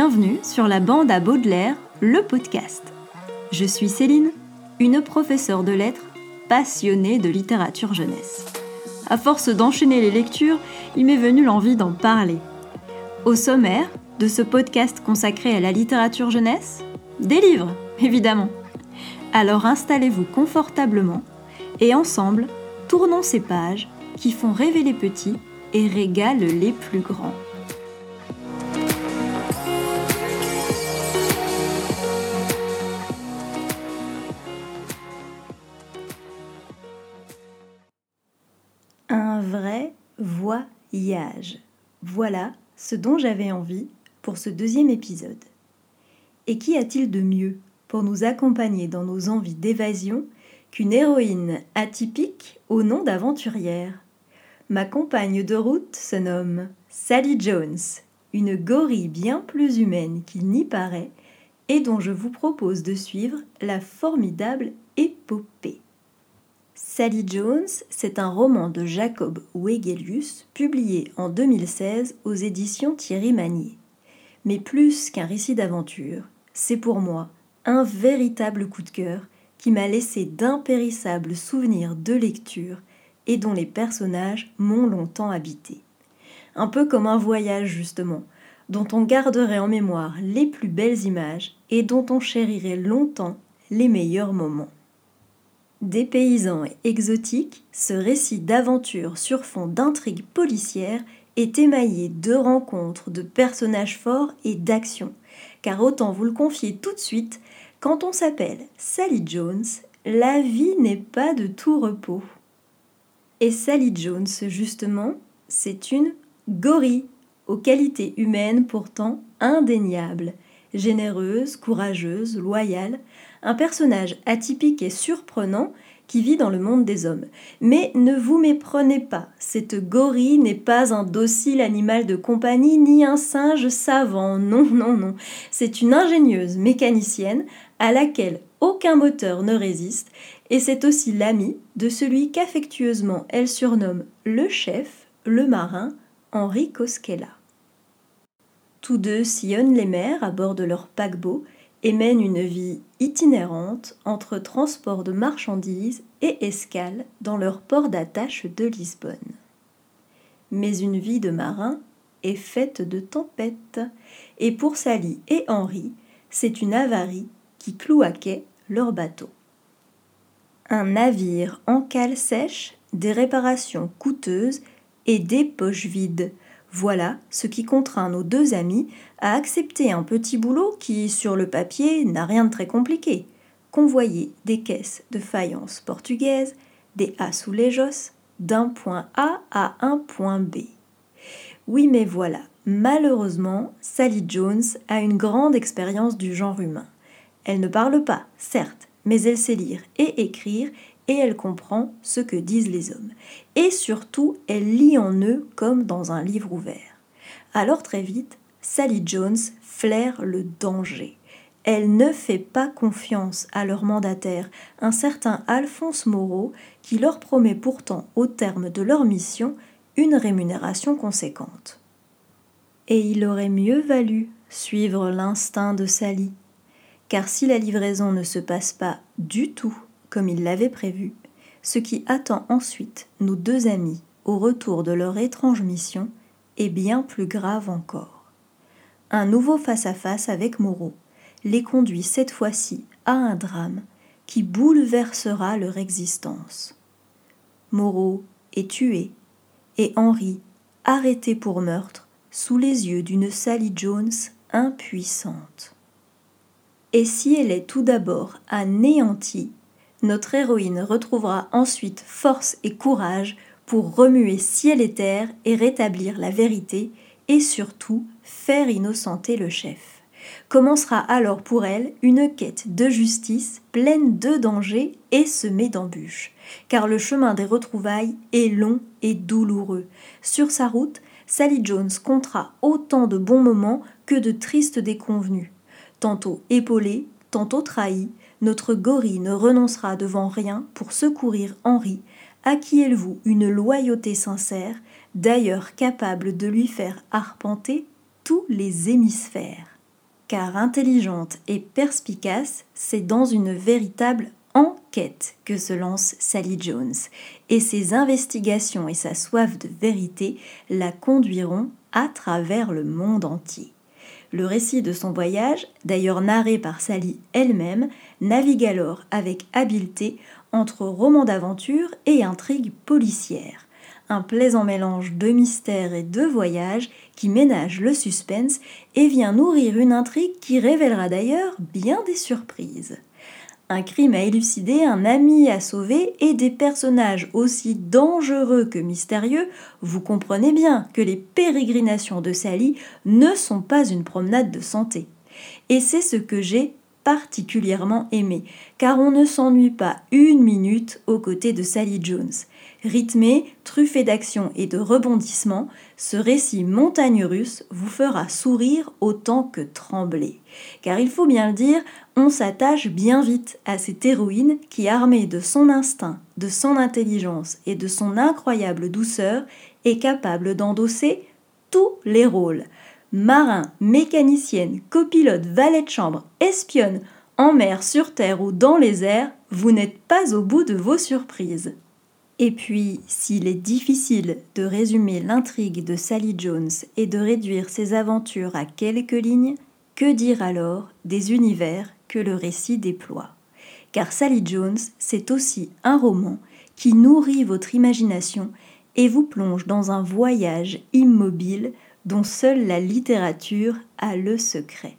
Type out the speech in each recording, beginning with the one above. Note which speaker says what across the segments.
Speaker 1: Bienvenue sur la bande à Baudelaire, le podcast. Je suis Céline, une professeure de lettres passionnée de littérature jeunesse. À force d'enchaîner les lectures, il m'est venu l'envie d'en parler. Au sommaire de ce podcast consacré à la littérature jeunesse, des livres, évidemment. Alors installez-vous confortablement et ensemble, tournons ces pages qui font rêver les petits et régalent les plus grands. Un vrai voyage. Voilà ce dont j'avais envie pour ce deuxième épisode. Et qu'y a-t-il de mieux pour nous accompagner dans nos envies d'évasion qu'une héroïne atypique au nom d'aventurière? Ma compagne de route se nomme Sally Jones, une gorille bien plus humaine qu'il n'y paraît et dont je vous propose de suivre la formidable épopée. Sally Jones, c'est un roman de Jacob Wegelius publié en 2016 aux éditions Thierry Magnier. Mais plus qu'un récit d'aventure, c'est pour moi un véritable coup de cœur qui m'a laissé d'impérissables souvenirs de lecture et dont les personnages m'ont longtemps habité. Un peu comme un voyage justement, dont on garderait en mémoire les plus belles images et dont on chérirait longtemps les meilleurs moments. Dépaysant et exotique, ce récit d'aventure sur fond d'intrigues policières est émaillé de rencontres, de personnages forts et d'actions. Car autant vous le confier tout de suite, quand on s'appelle Sally Jones, la vie n'est pas de tout repos. Et Sally Jones, justement, c'est une gorille, aux qualités humaines pourtant indéniables. Généreuse, courageuse, loyale, un personnage atypique et surprenant qui vit dans le monde des hommes. Mais ne vous méprenez pas, cette gorille n'est pas un docile animal de compagnie ni un singe savant, non, non, non. C'est une ingénieuse mécanicienne à laquelle aucun moteur ne résiste, et c'est aussi l'ami de celui qu'affectueusement elle surnomme le chef, le marin, Henri Koskela. Tous deux sillonnent les mers à bord de leur paquebot et mènent une vie itinérante entre transport de marchandises et escale dans leur port d'attache de Lisbonne. Mais une vie de marin est faite de tempêtes, et pour Sally et Henri, c'est une avarie qui cloaquait leur bateau. Un navire en cale sèche, des réparations coûteuses et des poches vides. Voilà ce qui contraint nos deux amis à accepter un petit boulot qui, sur le papier, n'a rien de très compliqué. Convoyer des caisses de faïence portugaise, des azulejos, d'un point A à un point B. Oui, mais voilà, malheureusement, Sally Jones a une grande expérience du genre humain. Elle ne parle pas, certes, mais elle sait lire et écrire et elle comprend ce que disent les hommes. Et surtout, elle lit en eux comme dans un livre ouvert. Alors très vite, Sally Jones flaire le danger. Elle ne fait pas confiance à leur mandataire, un certain Alphonse Moreau, qui leur promet pourtant, au terme de leur mission, une rémunération conséquente. Et il aurait mieux valu suivre l'instinct de Sally car si la livraison ne se passe pas du tout comme il l'avait prévu, ce qui attend ensuite nos deux amis au retour de leur étrange mission est bien plus grave encore. Un nouveau face-à-face avec Moreau les conduit cette fois-ci à un drame qui bouleversera leur existence. Moreau est tué et Henri arrêté pour meurtre sous les yeux d'une Sally Jones impuissante. Et si elle est tout d'abord anéantie, notre héroïne retrouvera ensuite force et courage pour remuer ciel et terre et rétablir la vérité et surtout faire innocenter le chef. Commencera alors pour elle une quête de justice pleine de dangers et semée d'embûches, car le chemin des retrouvailles est long et douloureux. Sur sa route, Sally Jones comptera autant de bons moments que de tristes déconvenus. Tantôt épaulé, tantôt trahi, notre gorille ne renoncera devant rien pour secourir Henri, à qui elle voue une loyauté sincère, d'ailleurs capable de lui faire arpenter tous les hémisphères. car intelligente et perspicace, c'est dans une véritable enquête que se lance Sally Jones, et ses investigations et sa soif de vérité la conduiront à travers le monde entier. Le récit de son voyage, d'ailleurs narré par Sally elle-même, navigue alors avec habileté entre roman d'aventure et intrigue policière. Un plaisant mélange de mystère et de voyage qui ménage le suspense et vient nourrir une intrigue qui révélera d'ailleurs bien des surprises. Un crime à élucider, un ami à sauver et des personnages aussi dangereux que mystérieux, vous comprenez bien que les pérégrinations de Sally ne sont pas une promenade de santé. Et c'est ce que j'ai particulièrement aimé, car on ne s'ennuie pas une minute aux côtés de Sally Jones. Rythmé, truffé d'action et de rebondissements, ce récit montagne russe vous fera sourire autant que trembler. Car il faut bien le dire, on s'attache bien vite à cette héroïne qui, armée de son instinct, de son intelligence et de son incroyable douceur, est capable d'endosser tous les rôles marin, mécanicienne, copilote, valet de chambre, espionne, en mer, sur terre ou dans les airs, vous n'êtes pas au bout de vos surprises. Et puis, s'il est difficile de résumer l'intrigue de Sally Jones et de réduire ses aventures à quelques lignes, que dire alors des univers que le récit déploie? Car Sally Jones, c'est aussi un roman qui nourrit votre imagination et vous plonge dans un voyage immobile dont seule la littérature a le secret.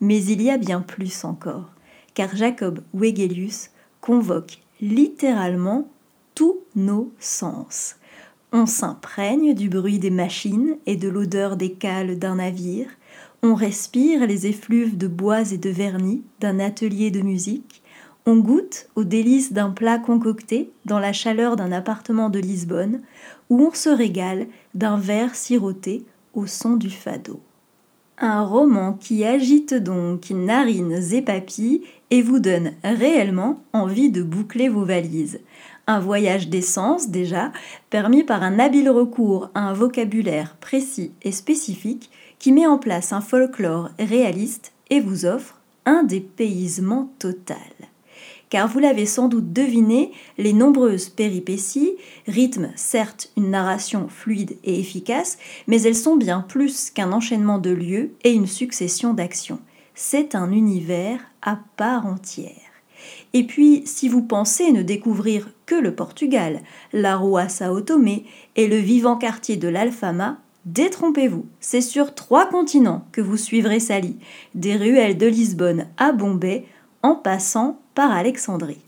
Speaker 1: Mais il y a bien plus encore, car Jacob Wegelius convoque littéralement tous nos sens. On s'imprègne du bruit des machines et de l'odeur des cales d'un navire, on respire les effluves de bois et de vernis d'un atelier de musique, on goûte aux délices d'un plat concocté dans la chaleur d'un appartement de Lisbonne, ou on se régale d'un verre siroté au son du fado. Un roman qui agite donc narines et papilles et vous donne réellement envie de boucler vos valises. Un voyage d'essence déjà, permis par un habile recours à un vocabulaire précis et spécifique qui met en place un folklore réaliste et vous offre un dépaysement total car vous l'avez sans doute deviné, les nombreuses péripéties rythment certes une narration fluide et efficace, mais elles sont bien plus qu'un enchaînement de lieux et une succession d'actions. C'est un univers à part entière. Et puis, si vous pensez ne découvrir que le Portugal, la Rua Sao Tomé et le vivant quartier de l'Alfama, détrompez-vous, c'est sur trois continents que vous suivrez Sally, des ruelles de Lisbonne à Bombay, en passant par Alexandrie.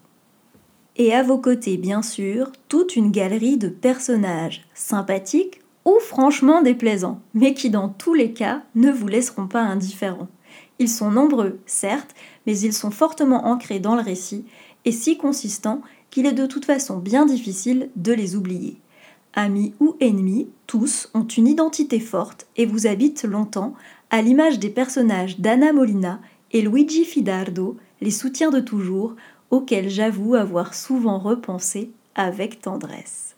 Speaker 1: Et à vos côtés, bien sûr, toute une galerie de personnages sympathiques ou franchement déplaisants, mais qui dans tous les cas ne vous laisseront pas indifférents. Ils sont nombreux, certes, mais ils sont fortement ancrés dans le récit et si consistants qu'il est de toute façon bien difficile de les oublier. Amis ou ennemis, tous ont une identité forte et vous habitent longtemps, à l'image des personnages d'Anna Molina et Luigi Fidardo, les soutiens de toujours, auxquels j'avoue avoir souvent repensé avec tendresse.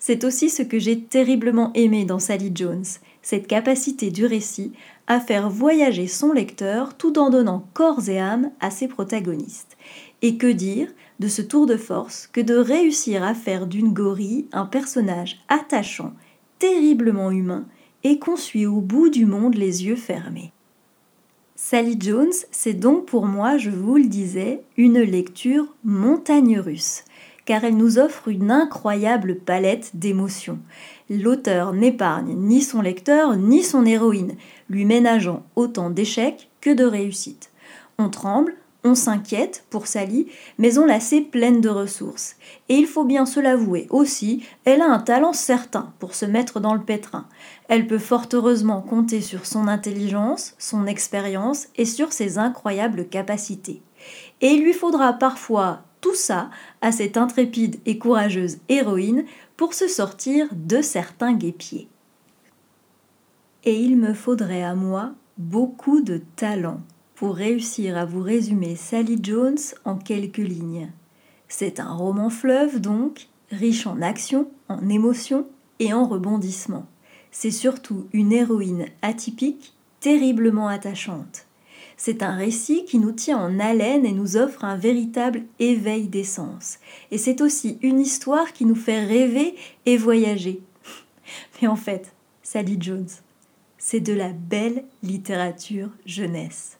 Speaker 1: C'est aussi ce que j'ai terriblement aimé dans Sally Jones, cette capacité du récit à faire voyager son lecteur tout en donnant corps et âme à ses protagonistes. Et que dire de ce tour de force que de réussir à faire d'une gorille un personnage attachant, terriblement humain, et qu'on suit au bout du monde les yeux fermés. Sally Jones, c'est donc pour moi, je vous le disais, une lecture montagne russe, car elle nous offre une incroyable palette d'émotions. L'auteur n'épargne ni son lecteur ni son héroïne, lui ménageant autant d'échecs que de réussites. On tremble, on s'inquiète pour Sally, mais on la sait pleine de ressources. Et il faut bien se l'avouer aussi, elle a un talent certain pour se mettre dans le pétrin. Elle peut fort heureusement compter sur son intelligence, son expérience et sur ses incroyables capacités. Et il lui faudra parfois tout ça à cette intrépide et courageuse héroïne pour se sortir de certains guépiers. Et il me faudrait à moi beaucoup de talent pour réussir à vous résumer Sally Jones en quelques lignes. C'est un roman fleuve donc, riche en action, en émotions et en rebondissements. C'est surtout une héroïne atypique, terriblement attachante. C'est un récit qui nous tient en haleine et nous offre un véritable éveil des sens. Et c'est aussi une histoire qui nous fait rêver et voyager. Mais en fait, Sally Jones, c'est de la belle littérature jeunesse,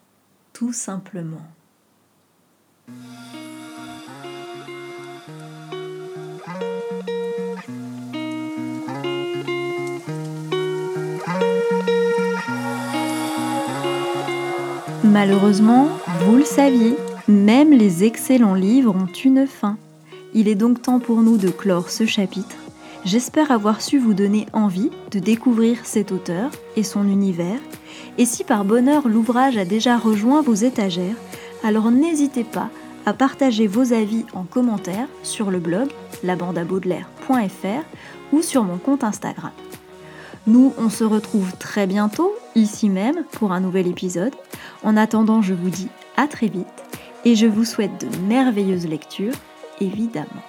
Speaker 1: tout simplement. Malheureusement, vous le saviez, même les excellents livres ont une fin. Il est donc temps pour nous de clore ce chapitre. J'espère avoir su vous donner envie de découvrir cet auteur et son univers. Et si par bonheur l'ouvrage a déjà rejoint vos étagères, alors n'hésitez pas à partager vos avis en commentaire sur le blog labandabaudelaire.fr ou sur mon compte Instagram. Nous, on se retrouve très bientôt, ici même, pour un nouvel épisode. En attendant, je vous dis à très vite et je vous souhaite de merveilleuses lectures, évidemment.